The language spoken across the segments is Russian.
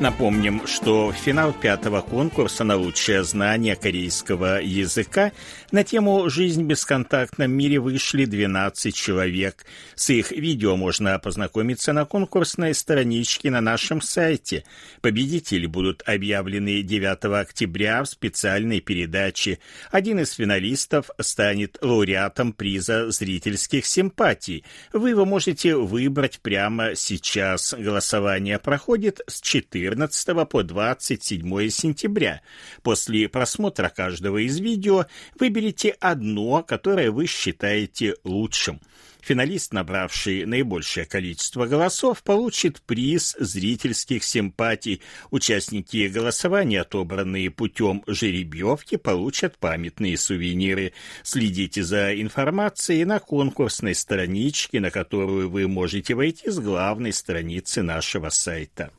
Напомним, что финал пятого конкурса на лучшее знание корейского языка на тему «Жизнь в бесконтактном мире» вышли 12 человек. С их видео можно познакомиться на конкурсной страничке на нашем сайте. Победители будут объявлены 9 октября в специальной передаче. Один из финалистов станет лауреатом приза зрительских симпатий. Вы его можете выбрать прямо сейчас. Голосование проходит с 14 14 по 27 сентября. После просмотра каждого из видео выберите одно, которое вы считаете лучшим. Финалист, набравший наибольшее количество голосов, получит приз зрительских симпатий. Участники голосования, отобранные путем жеребьевки, получат памятные сувениры. Следите за информацией на конкурсной страничке, на которую вы можете войти с главной страницы нашего сайта.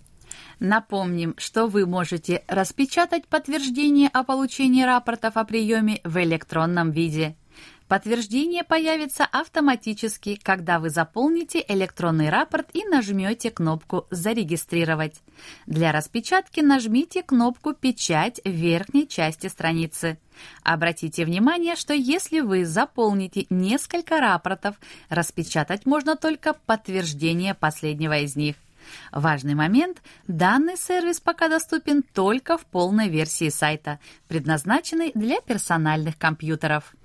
Напомним, что вы можете распечатать подтверждение о получении рапортов о приеме в электронном виде. Подтверждение появится автоматически, когда вы заполните электронный рапорт и нажмете кнопку «Зарегистрировать». Для распечатки нажмите кнопку «Печать» в верхней части страницы. Обратите внимание, что если вы заполните несколько рапортов, распечатать можно только подтверждение последнего из них. Важный момент – данный сервис пока доступен только в полной версии сайта, предназначенной для персональных компьютеров.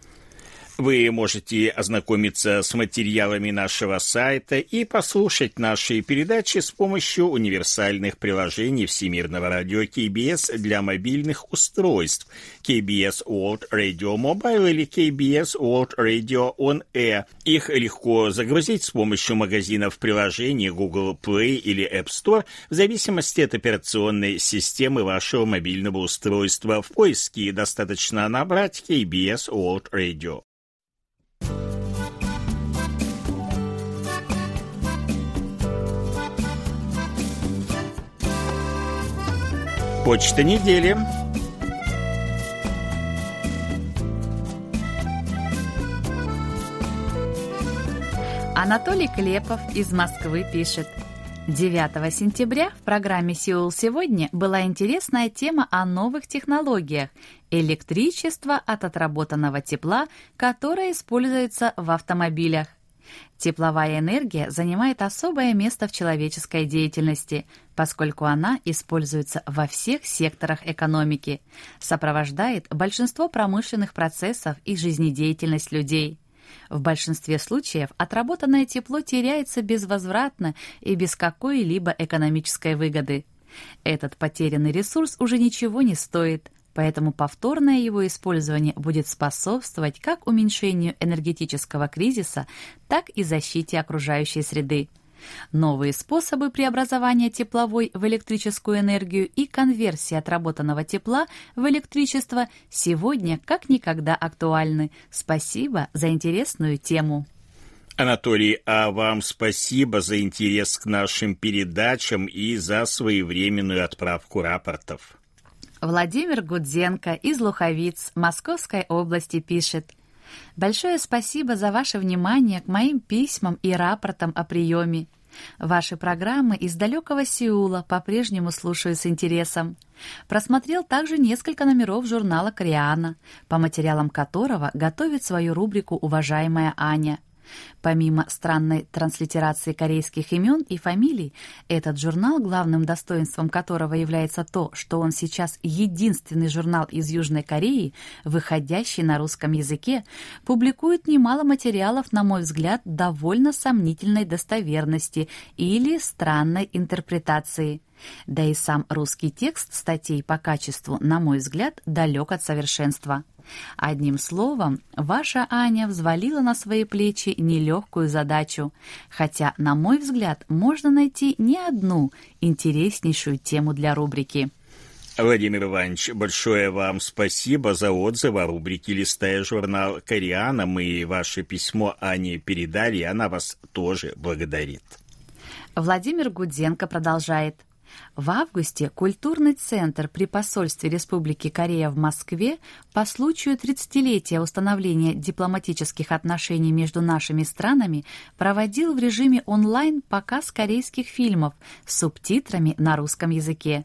Вы можете ознакомиться с материалами нашего сайта и послушать наши передачи с помощью универсальных приложений Всемирного радио KBS для мобильных устройств KBS World Radio Mobile или KBS World Radio On Air. Их легко загрузить с помощью магазинов приложений Google Play или App Store в зависимости от операционной системы вашего мобильного устройства. В поиске достаточно набрать KBS World Radio. Почта недели. Анатолий Клепов из Москвы пишет. 9 сентября в программе «Сеул сегодня» была интересная тема о новых технологиях – электричество от отработанного тепла, которое используется в автомобилях. Тепловая энергия занимает особое место в человеческой деятельности, поскольку она используется во всех секторах экономики, сопровождает большинство промышленных процессов и жизнедеятельность людей. В большинстве случаев отработанное тепло теряется безвозвратно и без какой-либо экономической выгоды. Этот потерянный ресурс уже ничего не стоит – поэтому повторное его использование будет способствовать как уменьшению энергетического кризиса, так и защите окружающей среды. Новые способы преобразования тепловой в электрическую энергию и конверсии отработанного тепла в электричество сегодня как никогда актуальны. Спасибо за интересную тему. Анатолий, а вам спасибо за интерес к нашим передачам и за своевременную отправку рапортов. Владимир Гудзенко из Луховиц Московской области пишет. Большое спасибо за ваше внимание к моим письмам и рапортам о приеме. Ваши программы из далекого Сеула по-прежнему слушаю с интересом. Просмотрел также несколько номеров журнала «Кориана», по материалам которого готовит свою рубрику «Уважаемая Аня». Помимо странной транслитерации корейских имен и фамилий, этот журнал, главным достоинством которого является то, что он сейчас единственный журнал из Южной Кореи, выходящий на русском языке, публикует немало материалов, на мой взгляд, довольно сомнительной достоверности или странной интерпретации. Да и сам русский текст статей по качеству, на мой взгляд, далек от совершенства. Одним словом, ваша Аня взвалила на свои плечи нелегкую задачу, хотя, на мой взгляд, можно найти не одну интереснейшую тему для рубрики. Владимир Иванович, большое вам спасибо за отзывы о рубрике «Листая журнал Кориана». Мы ваше письмо Ане передали, и она вас тоже благодарит. Владимир Гуденко продолжает. В августе культурный центр при посольстве Республики Корея в Москве по случаю 30-летия установления дипломатических отношений между нашими странами проводил в режиме онлайн показ корейских фильмов с субтитрами на русском языке.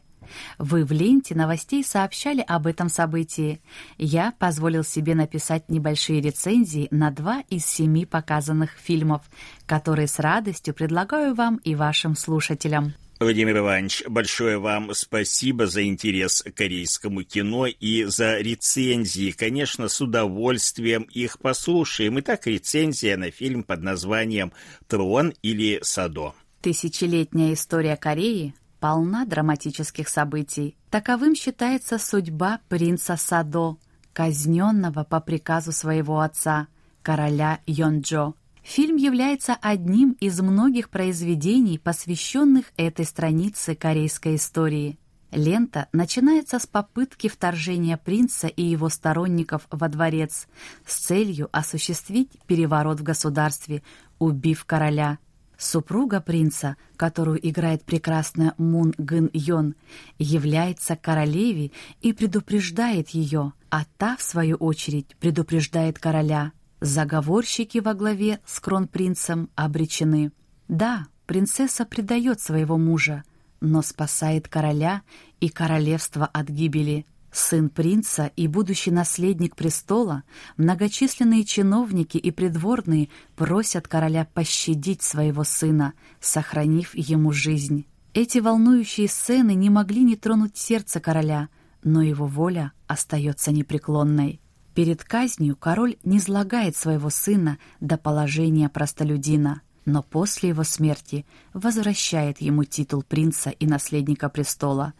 Вы в ленте новостей сообщали об этом событии. Я позволил себе написать небольшие рецензии на два из семи показанных фильмов, которые с радостью предлагаю вам и вашим слушателям. Владимир Иванович, большое вам спасибо за интерес к корейскому кино и за рецензии. Конечно, с удовольствием их послушаем. Итак, рецензия на фильм под названием «Трон» или «Садо». Тысячелетняя история Кореи полна драматических событий. Таковым считается судьба принца Садо, казненного по приказу своего отца, короля Йонджо. Фильм является одним из многих произведений, посвященных этой странице корейской истории. Лента начинается с попытки вторжения принца и его сторонников во дворец с целью осуществить переворот в государстве, убив короля. Супруга принца, которую играет прекрасная Мун Гын Йон, является королеве и предупреждает ее, а та, в свою очередь, предупреждает короля. Заговорщики во главе с кронпринцем обречены. Да, принцесса предает своего мужа, но спасает короля и королевство от гибели – сын принца и будущий наследник престола, многочисленные чиновники и придворные просят короля пощадить своего сына, сохранив ему жизнь. Эти волнующие сцены не могли не тронуть сердце короля, но его воля остается непреклонной. Перед казнью король не излагает своего сына до положения простолюдина но после его смерти возвращает ему титул принца и наследника престола.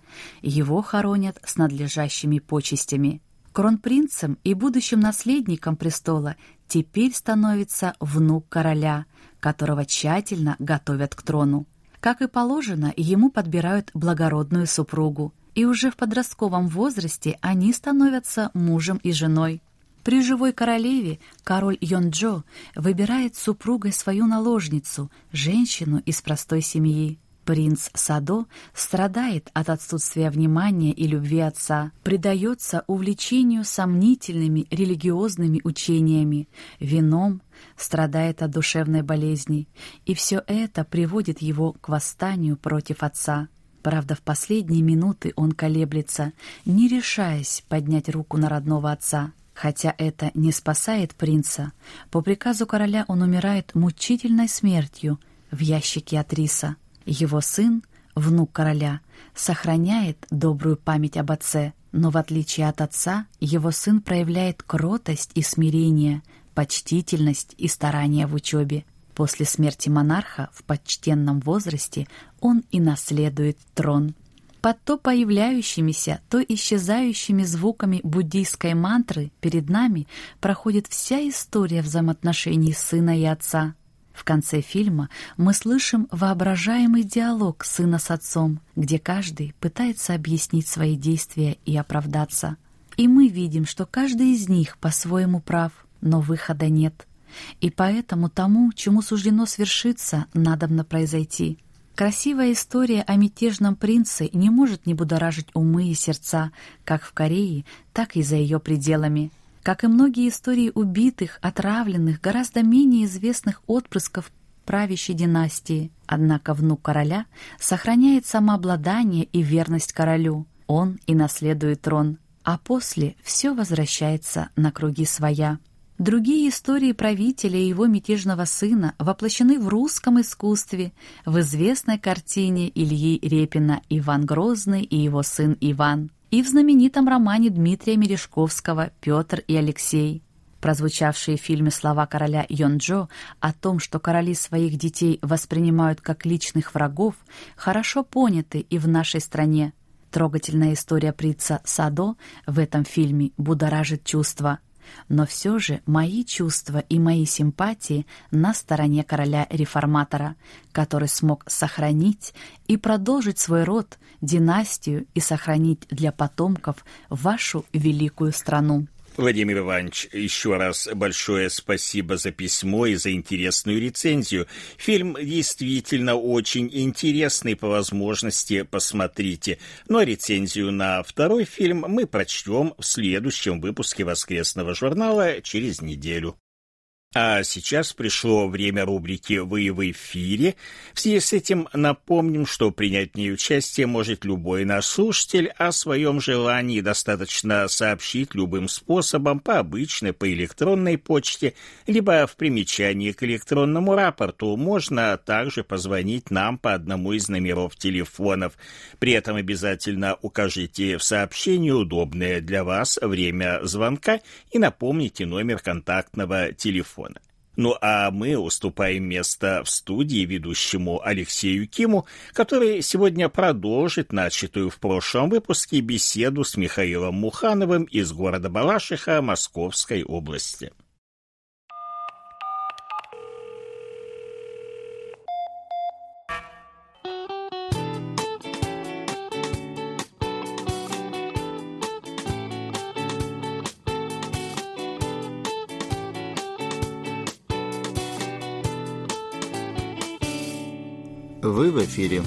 Его хоронят с надлежащими почестями. Кронпринцем и будущим наследником престола теперь становится внук короля, которого тщательно готовят к трону. Как и положено, ему подбирают благородную супругу, и уже в подростковом возрасте они становятся мужем и женой. При живой королеве король Йонджо выбирает супругой свою наложницу, женщину из простой семьи. Принц Садо страдает от отсутствия внимания и любви отца, предается увлечению сомнительными религиозными учениями, вином, страдает от душевной болезни, и все это приводит его к восстанию против отца. Правда, в последние минуты он колеблется, не решаясь поднять руку на родного отца. Хотя это не спасает принца, по приказу короля он умирает мучительной смертью в ящике от риса. Его сын, внук короля, сохраняет добрую память об отце, но в отличие от отца, его сын проявляет кротость и смирение, почтительность и старание в учебе. После смерти монарха в почтенном возрасте он и наследует трон. Под то появляющимися, то исчезающими звуками буддийской мантры перед нами проходит вся история взаимоотношений сына и отца. В конце фильма мы слышим воображаемый диалог сына с отцом, где каждый пытается объяснить свои действия и оправдаться. И мы видим, что каждый из них по-своему прав, но выхода нет. И поэтому тому, чему суждено свершиться, надобно произойти — Красивая история о мятежном принце не может не будоражить умы и сердца, как в Корее, так и за ее пределами. Как и многие истории убитых, отравленных, гораздо менее известных отпрысков правящей династии. Однако внук короля сохраняет самообладание и верность королю. Он и наследует трон. А после все возвращается на круги своя. Другие истории правителя и его мятежного сына воплощены в русском искусстве, в известной картине Ильи Репина «Иван Грозный и его сын Иван» и в знаменитом романе Дмитрия Мережковского «Петр и Алексей». Прозвучавшие в фильме слова короля Йонджо о том, что короли своих детей воспринимают как личных врагов, хорошо поняты и в нашей стране. Трогательная история принца Садо в этом фильме будоражит чувства – но все же мои чувства и мои симпатии на стороне короля-реформатора, который смог сохранить и продолжить свой род, династию и сохранить для потомков вашу великую страну. Владимир Иванович, еще раз большое спасибо за письмо и за интересную рецензию. Фильм действительно очень интересный, по возможности посмотрите. Но рецензию на второй фильм мы прочтем в следующем выпуске воскресного журнала через неделю. А сейчас пришло время рубрики «Вы в эфире». В связи с этим напомним, что принять в ней участие может любой наш слушатель, о своем желании достаточно сообщить любым способом по обычной, по электронной почте, либо в примечании к электронному рапорту. Можно также позвонить нам по одному из номеров телефонов. При этом обязательно укажите в сообщении удобное для вас время звонка и напомните номер контактного телефона. Ну а мы уступаем место в студии ведущему Алексею Киму, который сегодня продолжит начатую в прошлом выпуске беседу с Михаилом Мухановым из города Балашиха Московской области. Вы в эфире.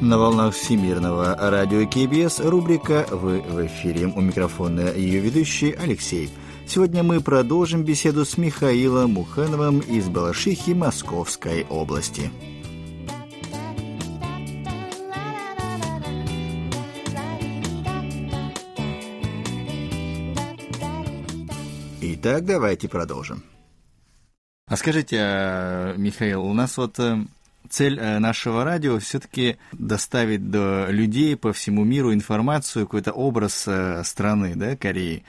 На волнах Всемирного радио КБС рубрика «Вы в эфире». У микрофона ее ведущий Алексей. Сегодня мы продолжим беседу с Михаилом Мухановым из Балашихи Московской области. Итак, давайте продолжим. А скажите, а, Михаил, у нас вот э, цель э, нашего радио все-таки доставить до людей по всему миру информацию, какой-то образ э, страны, да, Кореи.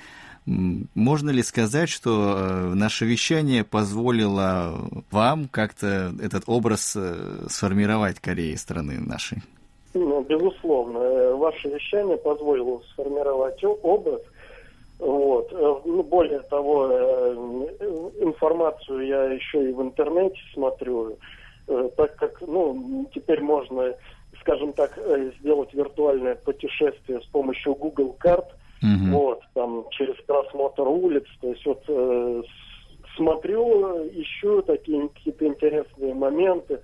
Можно ли сказать, что наше вещание позволило вам как-то этот образ сформировать Кореи страны нашей? Ну, безусловно. Ваше вещание позволило сформировать образ, вот. Э, ну, более того, э, информацию я еще и в интернете смотрю, э, так как, ну, теперь можно, скажем так, сделать виртуальное путешествие с помощью Google карт, mm-hmm. вот, там, через просмотр улиц, то есть вот смотрю, ищу такие какие-то интересные моменты,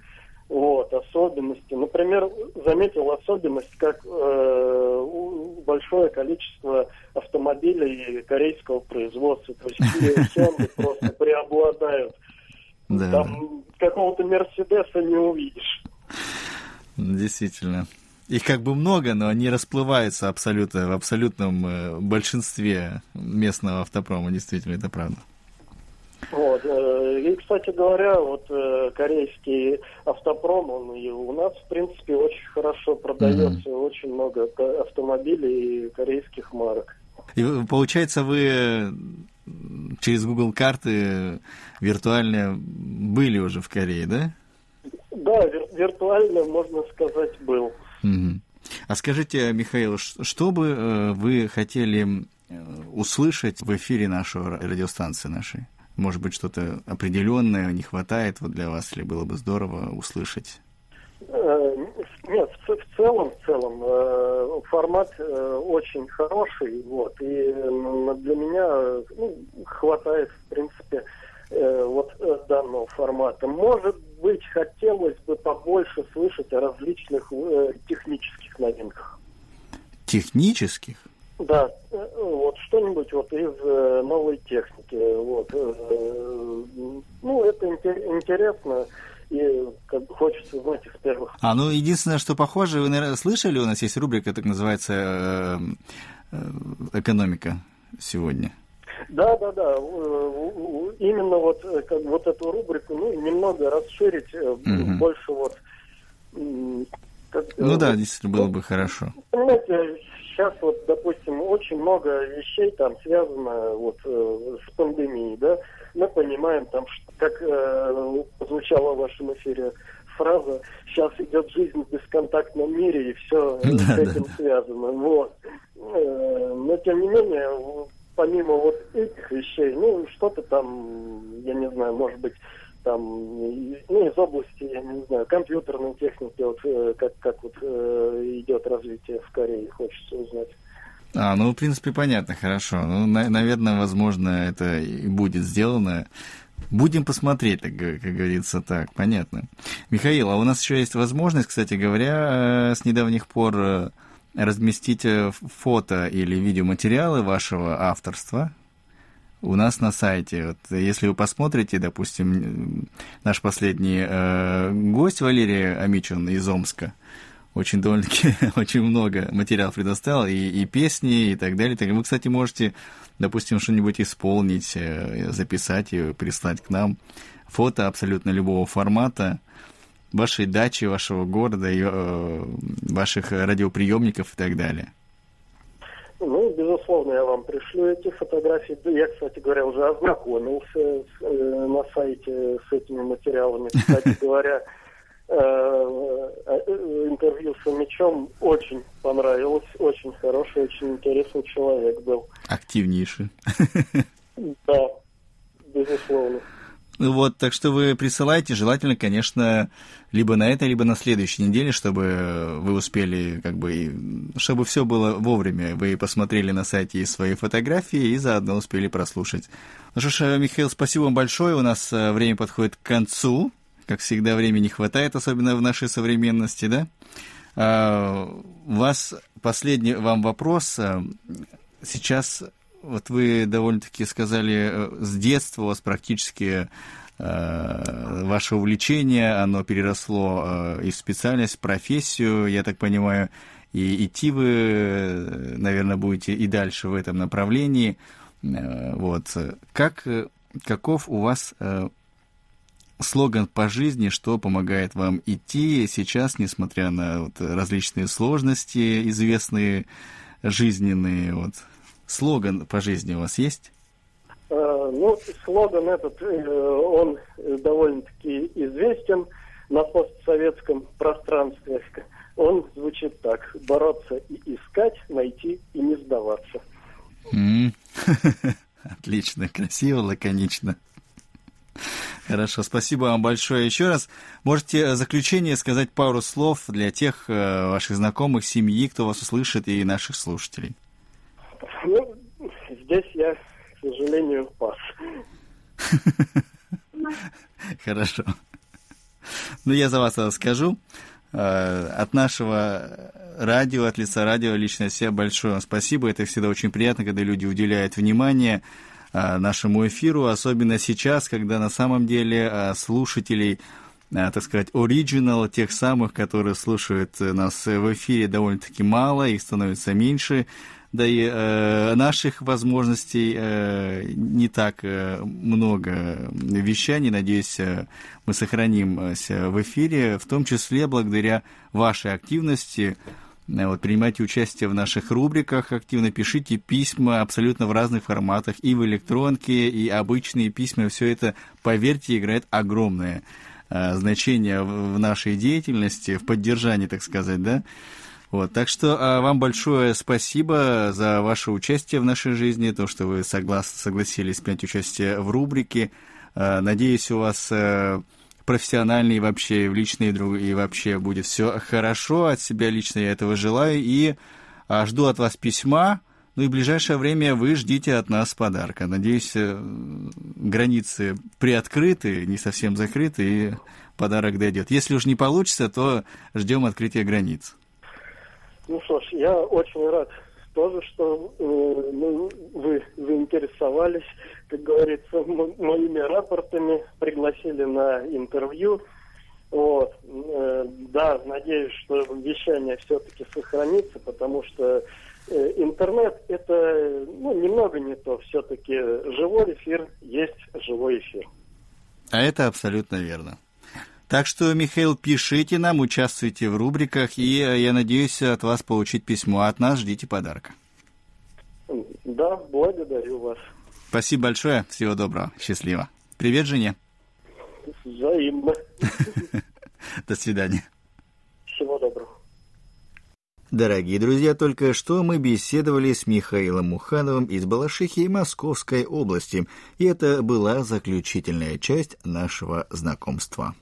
вот, особенности. Например, заметил особенность, как э, большое количество автомобилей корейского производства. То есть Kia просто преобладают. Да. Там какого-то Мерседеса не увидишь. Действительно. Их как бы много, но они расплываются абсолютно, в абсолютном э, большинстве местного автопрома, действительно, это правда. Вот. Э, и, кстати говоря, вот э, корейский автопром, он и у нас, в принципе, очень хорошо продается, mm-hmm. очень много автомобилей и корейских марок. И получается, вы через Google карты виртуально были уже в Корее, да? Да, вир- виртуально, можно сказать, был. Угу. А скажите, Михаил, что бы э, вы хотели услышать в эфире нашей радиостанции нашей? Может быть, что-то определенное не хватает вот для вас, или было бы здорово услышать? Э, нет, в, целом, в целом э, формат э, очень хороший, вот, и для меня ну, хватает, в принципе, вот данного формата. Может быть, хотелось бы побольше слышать о различных технических новинках. Технических? Да, вот что-нибудь вот из э, новой техники. Вот. Э, ну, это интересно и как бы хочется знать из первых. А, ну, единственное, что похоже, вы, наверное, слышали, у нас есть рубрика, так называется, э, э, экономика сегодня. Да, да, да. Именно вот, как, вот эту рубрику, ну, немного расширить, угу. больше вот... Как, ну да, действительно, было бы хорошо. Понимаете, сейчас вот, допустим, очень много вещей там связано вот э, с пандемией, да. Мы понимаем там, что, как э, звучало в вашем эфире фраза «сейчас идет жизнь в бесконтактном мире» и все да, с этим да, связано. Вот. Э, но тем не менее, помимо вот этих вещей, ну, что-то там, я не знаю, может быть, там, ну, из области, я не знаю, компьютерной техники, вот, э, как, как вот э, идет развитие в Корее, хочется узнать. А, ну, в принципе, понятно, хорошо. Ну, на, наверное, возможно, это и будет сделано. Будем посмотреть, так, как говорится, так, понятно. Михаил, а у нас еще есть возможность, кстати говоря, э, с недавних пор разместить фото или видеоматериалы вашего авторства у нас на сайте. Вот, если вы посмотрите, допустим, наш последний э, гость Валерий Амичун из Омска, очень довольно-таки очень много материалов предоставил, и, и песни, и так далее. Так, вы, кстати, можете, допустим, что-нибудь исполнить, э, записать и прислать к нам. Фото абсолютно любого формата вашей дачи, вашего города, и, э, ваших радиоприемников и так далее. Ну, безусловно, я вам пришлю эти фотографии. Я, кстати говоря, уже ознакомился с, э, на сайте с этими материалами. Кстати говоря, Э, э, интервью с Мечом очень понравилось, очень хороший, очень интересный человек был. Активнейший. Да, безусловно. Вот, так что вы присылайте, желательно, конечно, либо на этой, либо на следующей неделе, чтобы вы успели, как бы, чтобы все было вовремя. Вы посмотрели на сайте свои фотографии и заодно успели прослушать. Ну что ж, Михаил, спасибо вам большое. У нас э, время подходит к концу как всегда, времени хватает, особенно в нашей современности, да? А, у вас последний вам вопрос. А, сейчас, вот вы довольно-таки сказали, э, с детства у вас практически а, ваше увлечение, оно переросло из специальность в профессию, я так понимаю, и идти вы, наверное, будете и дальше в этом направлении. Вот. Как, каков у вас слоган по жизни, что помогает вам идти сейчас, несмотря на вот различные сложности, известные жизненные. Вот. Слоган по жизни у вас есть? Э, ну, слоган этот, э, он довольно-таки известен на постсоветском пространстве. Он звучит так. Бороться и искать, найти и не сдаваться. Отлично, красиво, лаконично. Хорошо, спасибо вам большое еще раз. Можете в заключение сказать пару слов для тех э, ваших знакомых, семьи, кто вас услышит, и наших слушателей. Ну, здесь я, к сожалению, пас. Хорошо. Ну, я за вас скажу. Э, от нашего радио, от лица радио, лично все большое вам спасибо. Это всегда очень приятно, когда люди уделяют внимание а, нашему эфиру, особенно сейчас, когда на самом деле а, слушателей так сказать, оригинал, тех самых, которые слушают нас в эфире, довольно-таки мало, их становится меньше, да и э, наших возможностей э, не так э, много вещаний. Надеюсь, э, мы сохранимся в эфире, в том числе благодаря вашей активности, Э, вот, принимайте участие в наших рубриках, активно пишите письма абсолютно в разных форматах, и в электронке, и обычные письма. Все это, поверьте, играет огромное значение в нашей деятельности, в поддержании, так сказать, да. Вот, так что э, вам большое спасибо за ваше участие в нашей жизни, то, что вы соглас, согласились принять участие в рубрике. Э, надеюсь, у вас э, профессионально и вообще в личной и вообще будет все хорошо. От себя лично я этого желаю и а, жду от вас письма. Ну и в ближайшее время вы ждите от нас подарка. Надеюсь, э, границы приоткрыты, не совсем закрыты, и подарок дойдет. Если уж не получится, то ждем открытия границ. Ну что ж, я очень рад тоже, что э, ну, вы заинтересовались, как говорится, моими рапортами, пригласили на интервью. Вот. Э, да, надеюсь, что вещание все-таки сохранится, потому что э, интернет это ну, немного не то. Все-таки живой эфир есть живой эфир. А это абсолютно верно. Так что, Михаил, пишите нам, участвуйте в рубриках, и э, я надеюсь от вас получить письмо. От нас ждите подарка. Да, благодарю вас. Спасибо большое. Всего доброго. Счастливо. Привет жене. Взаимно. До свидания. Всего доброго. Дорогие друзья, только что мы беседовали с Михаилом Мухановым из Балашихи Московской области, и это была заключительная часть нашего знакомства.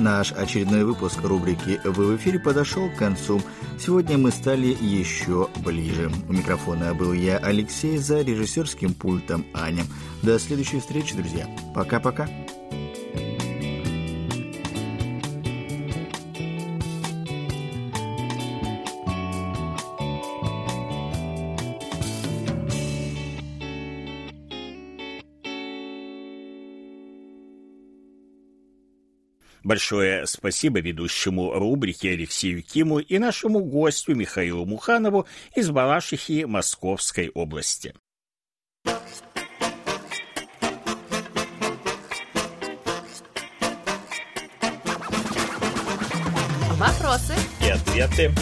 Наш очередной выпуск рубрики «Вы в эфире» подошел к концу. Сегодня мы стали еще ближе. У микрофона был я, Алексей, за режиссерским пультом Аня. До следующей встречи, друзья. Пока-пока. Большое спасибо ведущему рубрики Алексею Киму и нашему гостю Михаилу Муханову из Балашихи Московской области. Вопросы и ответы.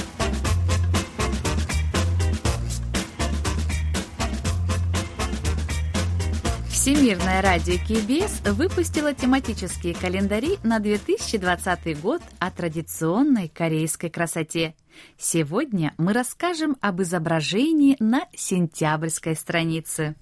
Всемирное радио КБС выпустило тематические календари на 2020 год о традиционной корейской красоте. Сегодня мы расскажем об изображении на сентябрьской странице.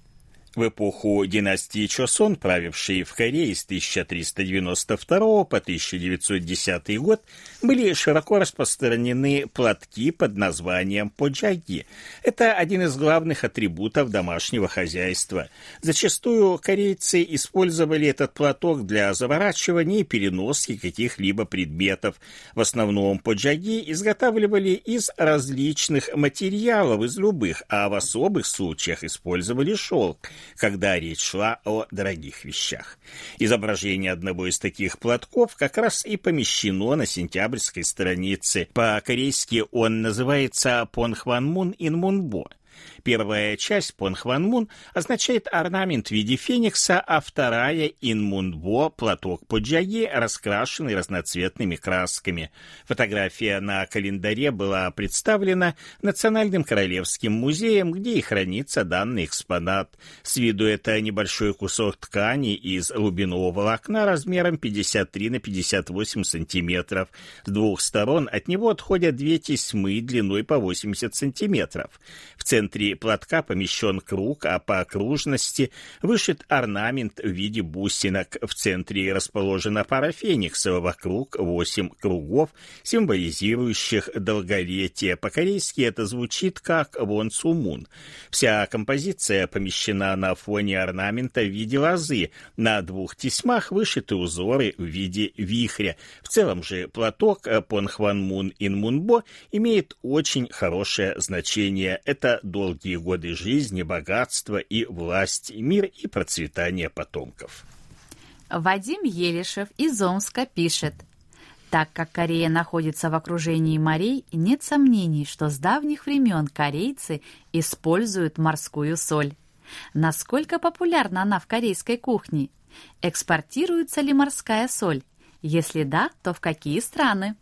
В эпоху династии Чосон, правившей в Корее с 1392 по 1910 год, были широко распространены платки под названием поджаги. Это один из главных атрибутов домашнего хозяйства. Зачастую корейцы использовали этот платок для заворачивания и переноски каких-либо предметов. В основном поджаги изготавливали из различных материалов, из любых, а в особых случаях использовали шелк когда речь шла о дорогих вещах. Изображение одного из таких платков как раз и помещено на сентябрьской странице. По-корейски он называется «Понхванмун Инмунбо». Первая часть Понхванмун означает орнамент в виде феникса, а вторая Инмунбо – платок поджаги, раскрашенный разноцветными красками. Фотография на календаре была представлена Национальным Королевским музеем, где и хранится данный экспонат. С виду это небольшой кусок ткани из глубинного волокна размером 53 на 58 сантиметров. С двух сторон от него отходят две тесьмы длиной по 80 сантиметров. В центре платка помещен круг, а по окружности вышит орнамент в виде бусинок. В центре расположена пара фениксов, вокруг восемь кругов, символизирующих долголетие. По-корейски это звучит как «вон сумун». Вся композиция помещена на фоне орнамента в виде лозы. На двух тесьмах вышиты узоры в виде вихря. В целом же платок Понхванмун Инмунбо имеет очень хорошее значение. Это долгие годы жизни, богатства и власть, мир и процветание потомков. Вадим Елишев из Омска пишет. Так как Корея находится в окружении морей, нет сомнений, что с давних времен корейцы используют морскую соль. Насколько популярна она в корейской кухне? Экспортируется ли морская соль? Если да, то в какие страны?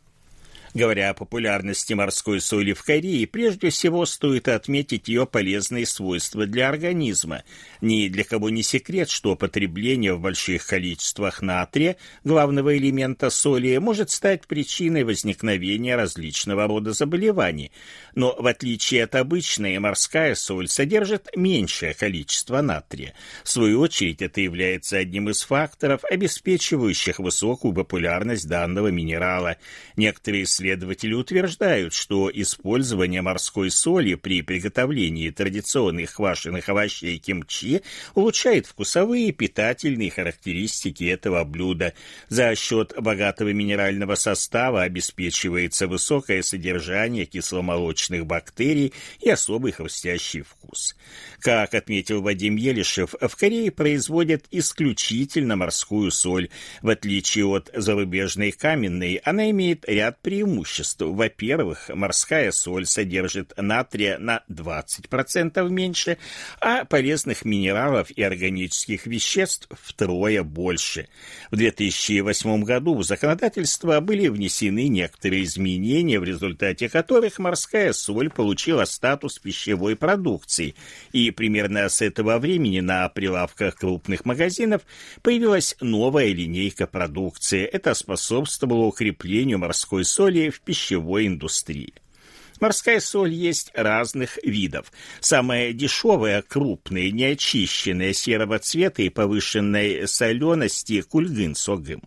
Говоря о популярности морской соли в Корее, прежде всего стоит отметить ее полезные свойства для организма. Ни для кого не секрет, что потребление в больших количествах натрия, главного элемента соли, может стать причиной возникновения различного рода заболеваний. Но в отличие от обычной, морская соль содержит меньшее количество натрия. В свою очередь, это является одним из факторов, обеспечивающих высокую популярность данного минерала. Некоторые исследователи Исследователи утверждают, что использование морской соли при приготовлении традиционных квашеных овощей кимчи улучшает вкусовые и питательные характеристики этого блюда. За счет богатого минерального состава обеспечивается высокое содержание кисломолочных бактерий и особый хрустящий вкус. Как отметил Вадим Елишев, в Корее производят исключительно морскую соль. В отличие от зарубежной каменной, она имеет ряд преимуществ преимуществ. Во-первых, морская соль содержит натрия на 20% меньше, а полезных минералов и органических веществ втрое больше. В 2008 году в законодательство были внесены некоторые изменения, в результате которых морская соль получила статус пищевой продукции, и примерно с этого времени на прилавках крупных магазинов появилась новая линейка продукции. Это способствовало укреплению морской соли в пищевой индустрии. Морская соль есть разных видов. Самая дешевая, крупная, неочищенная, серого цвета и повышенной солености – кульгын-согым.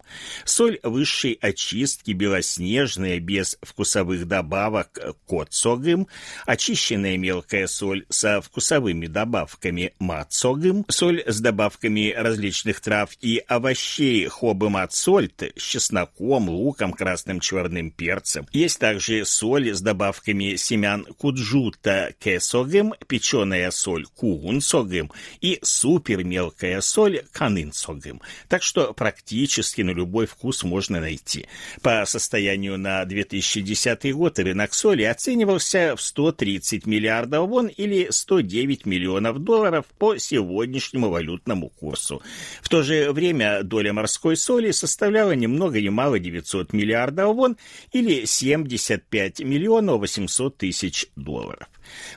Соль высшей очистки, белоснежная, без вкусовых добавок – кот-согым. Очищенная мелкая соль со вкусовыми добавками – мат-согым. Соль с добавками различных трав и овощей – хобы-мат-сольт с чесноком, луком, красным черным перцем. Есть также соль с добавками добавками семян куджута кесогым, печеная соль кугунсогым и супермелкая соль канынсогым. Так что практически на любой вкус можно найти. По состоянию на 2010 год рынок соли оценивался в 130 миллиардов вон или 109 миллионов долларов по сегодняшнему валютному курсу. В то же время доля морской соли составляла ни много мало 900 миллиардов вон или 75 миллионов 800 700 тысяч долларов.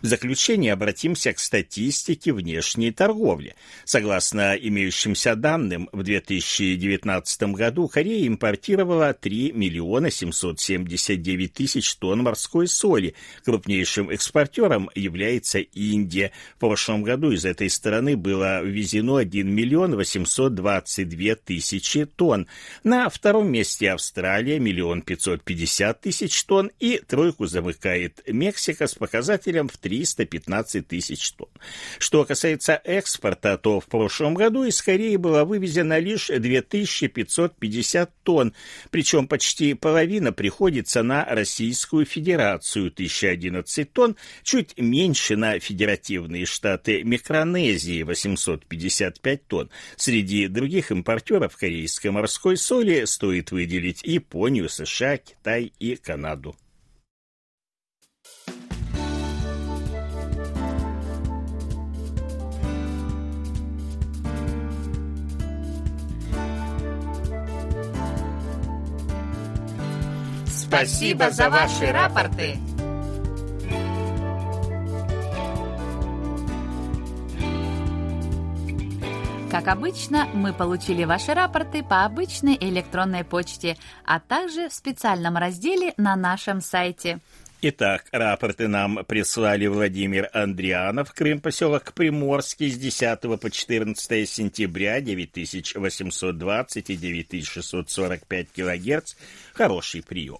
В заключение обратимся к статистике внешней торговли. Согласно имеющимся данным, в 2019 году Корея импортировала 3 миллиона 779 тысяч тонн морской соли. Крупнейшим экспортером является Индия. В прошлом году из этой страны было ввезено 1 миллион 822 тысячи тонн. На втором месте Австралия – миллион 550 тысяч тонн и тройку замыкает Мексика с показателем в 315 тысяч тонн. Что касается экспорта, то в прошлом году из Кореи было вывезено лишь 2550 тонн, причем почти половина приходится на Российскую Федерацию, 1011 тонн, чуть меньше на федеративные штаты Микронезии, 855 тонн. Среди других импортеров корейской морской соли стоит выделить Японию, США, Китай и Канаду. Спасибо за ваши рапорты. Как обычно, мы получили ваши рапорты по обычной электронной почте, а также в специальном разделе на нашем сайте. Итак, рапорты нам прислали Владимир Андрианов, Крым, поселок Приморский с 10 по 14 сентября 9820 и 9645 килогерц. Хороший прием.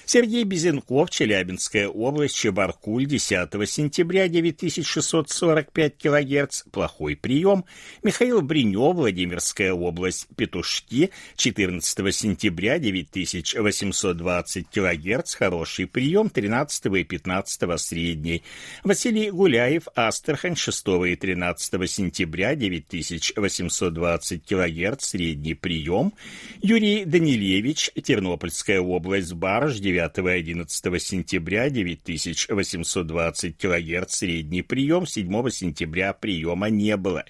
Сергей Безенков, Челябинская область, Чебаркуль, 10 сентября, 9645 кГц, плохой прием. Михаил Бринев, Владимирская область, Петушки, 14 сентября, 9820 кГц, хороший прием, 13 и 15 средний. Василий Гуляев, Астрахань, 6 и 13 сентября, 9820 кГц, средний прием. Юрий Данилевич, Тернопольская область, Барж, 9 9-11 сентября 9820 кГц средний прием, 7 сентября приема не было.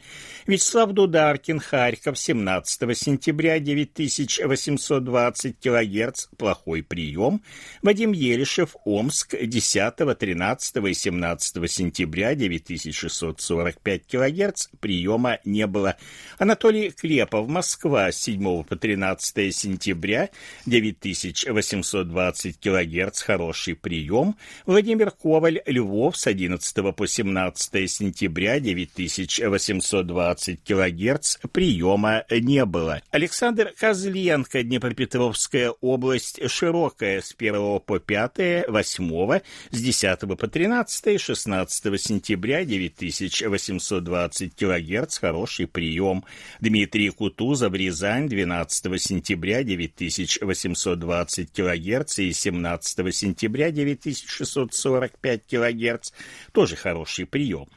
Вячеслав Дударкин, Харьков, 17 сентября 9820 кГц, плохой прием. Вадим Елишев, Омск, 10, 13 и 17 сентября 9645 кГц, приема не было. Анатолий Клепов, Москва, 7 по 13 сентября 9820 кГц, хороший прием. Владимир Коваль, Львов, с 11 по 17 сентября 9820 кГц, приема не было. Александр Козленко, Днепропетровская область, широкая, с 1 по 5, 8, с 10 по 13, 16 сентября 9820 кГц, хороший прием. Дмитрий Кутузов, Рязань, 12 сентября 9820 кГц и 17 сентября 9645 кГц, тоже хороший прием.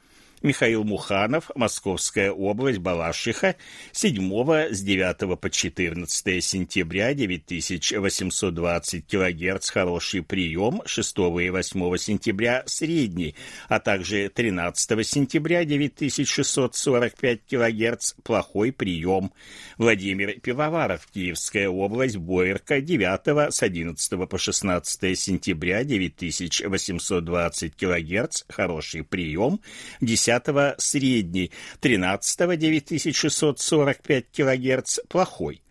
Михаил Муханов, Московская область, Балашиха, 7 с 9 по 14 сентября 9820 кГц хороший прием, 6 и 8 сентября средний, а также 13 сентября 9645 кГц плохой прием. Владимир Пивоваров, Киевская область, Боярка, 9 с 11 по 16 сентября 9820 кГц хороший прием, 10 10 средний, 13 9645 кГц плохой.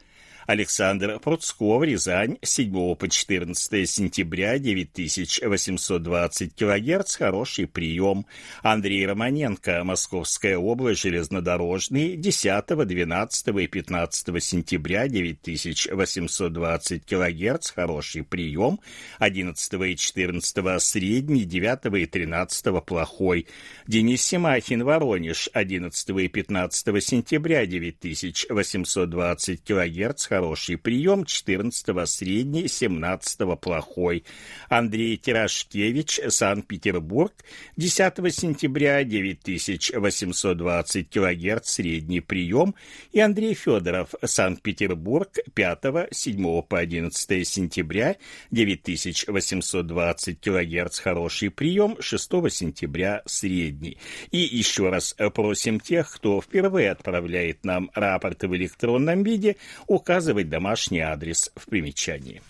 Александр Пруцков, Рязань, 7 по 14 сентября, 9820 кГц, хороший прием. Андрей Романенко, Московская область, железнодорожный, 10, 12 и 15 сентября, 9820 кГц, хороший прием. 11 и 14 средний, 9 и 13 плохой. Денис Симахин, Воронеж, 11 и 15 сентября, 9820 кГц, хороший прием, 14 средний, 17 плохой. Андрей Тирашкевич, Санкт-Петербург, 10 сентября 9820 кГц средний прием. И Андрей Федоров, Санкт-Петербург, 5, 7 по 11 сентября 9820 кГц хороший прием, 6 сентября средний. И еще раз просим тех, кто впервые отправляет нам рапорты в электронном виде, указывать указывать домашний адрес в примечании.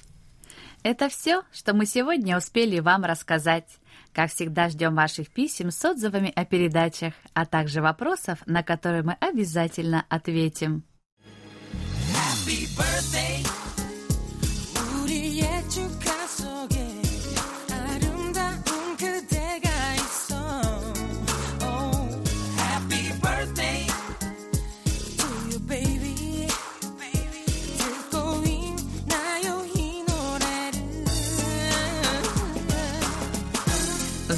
Это все, что мы сегодня успели вам рассказать. Как всегда, ждем ваших писем с отзывами о передачах, а также вопросов, на которые мы обязательно ответим. Happy birthday.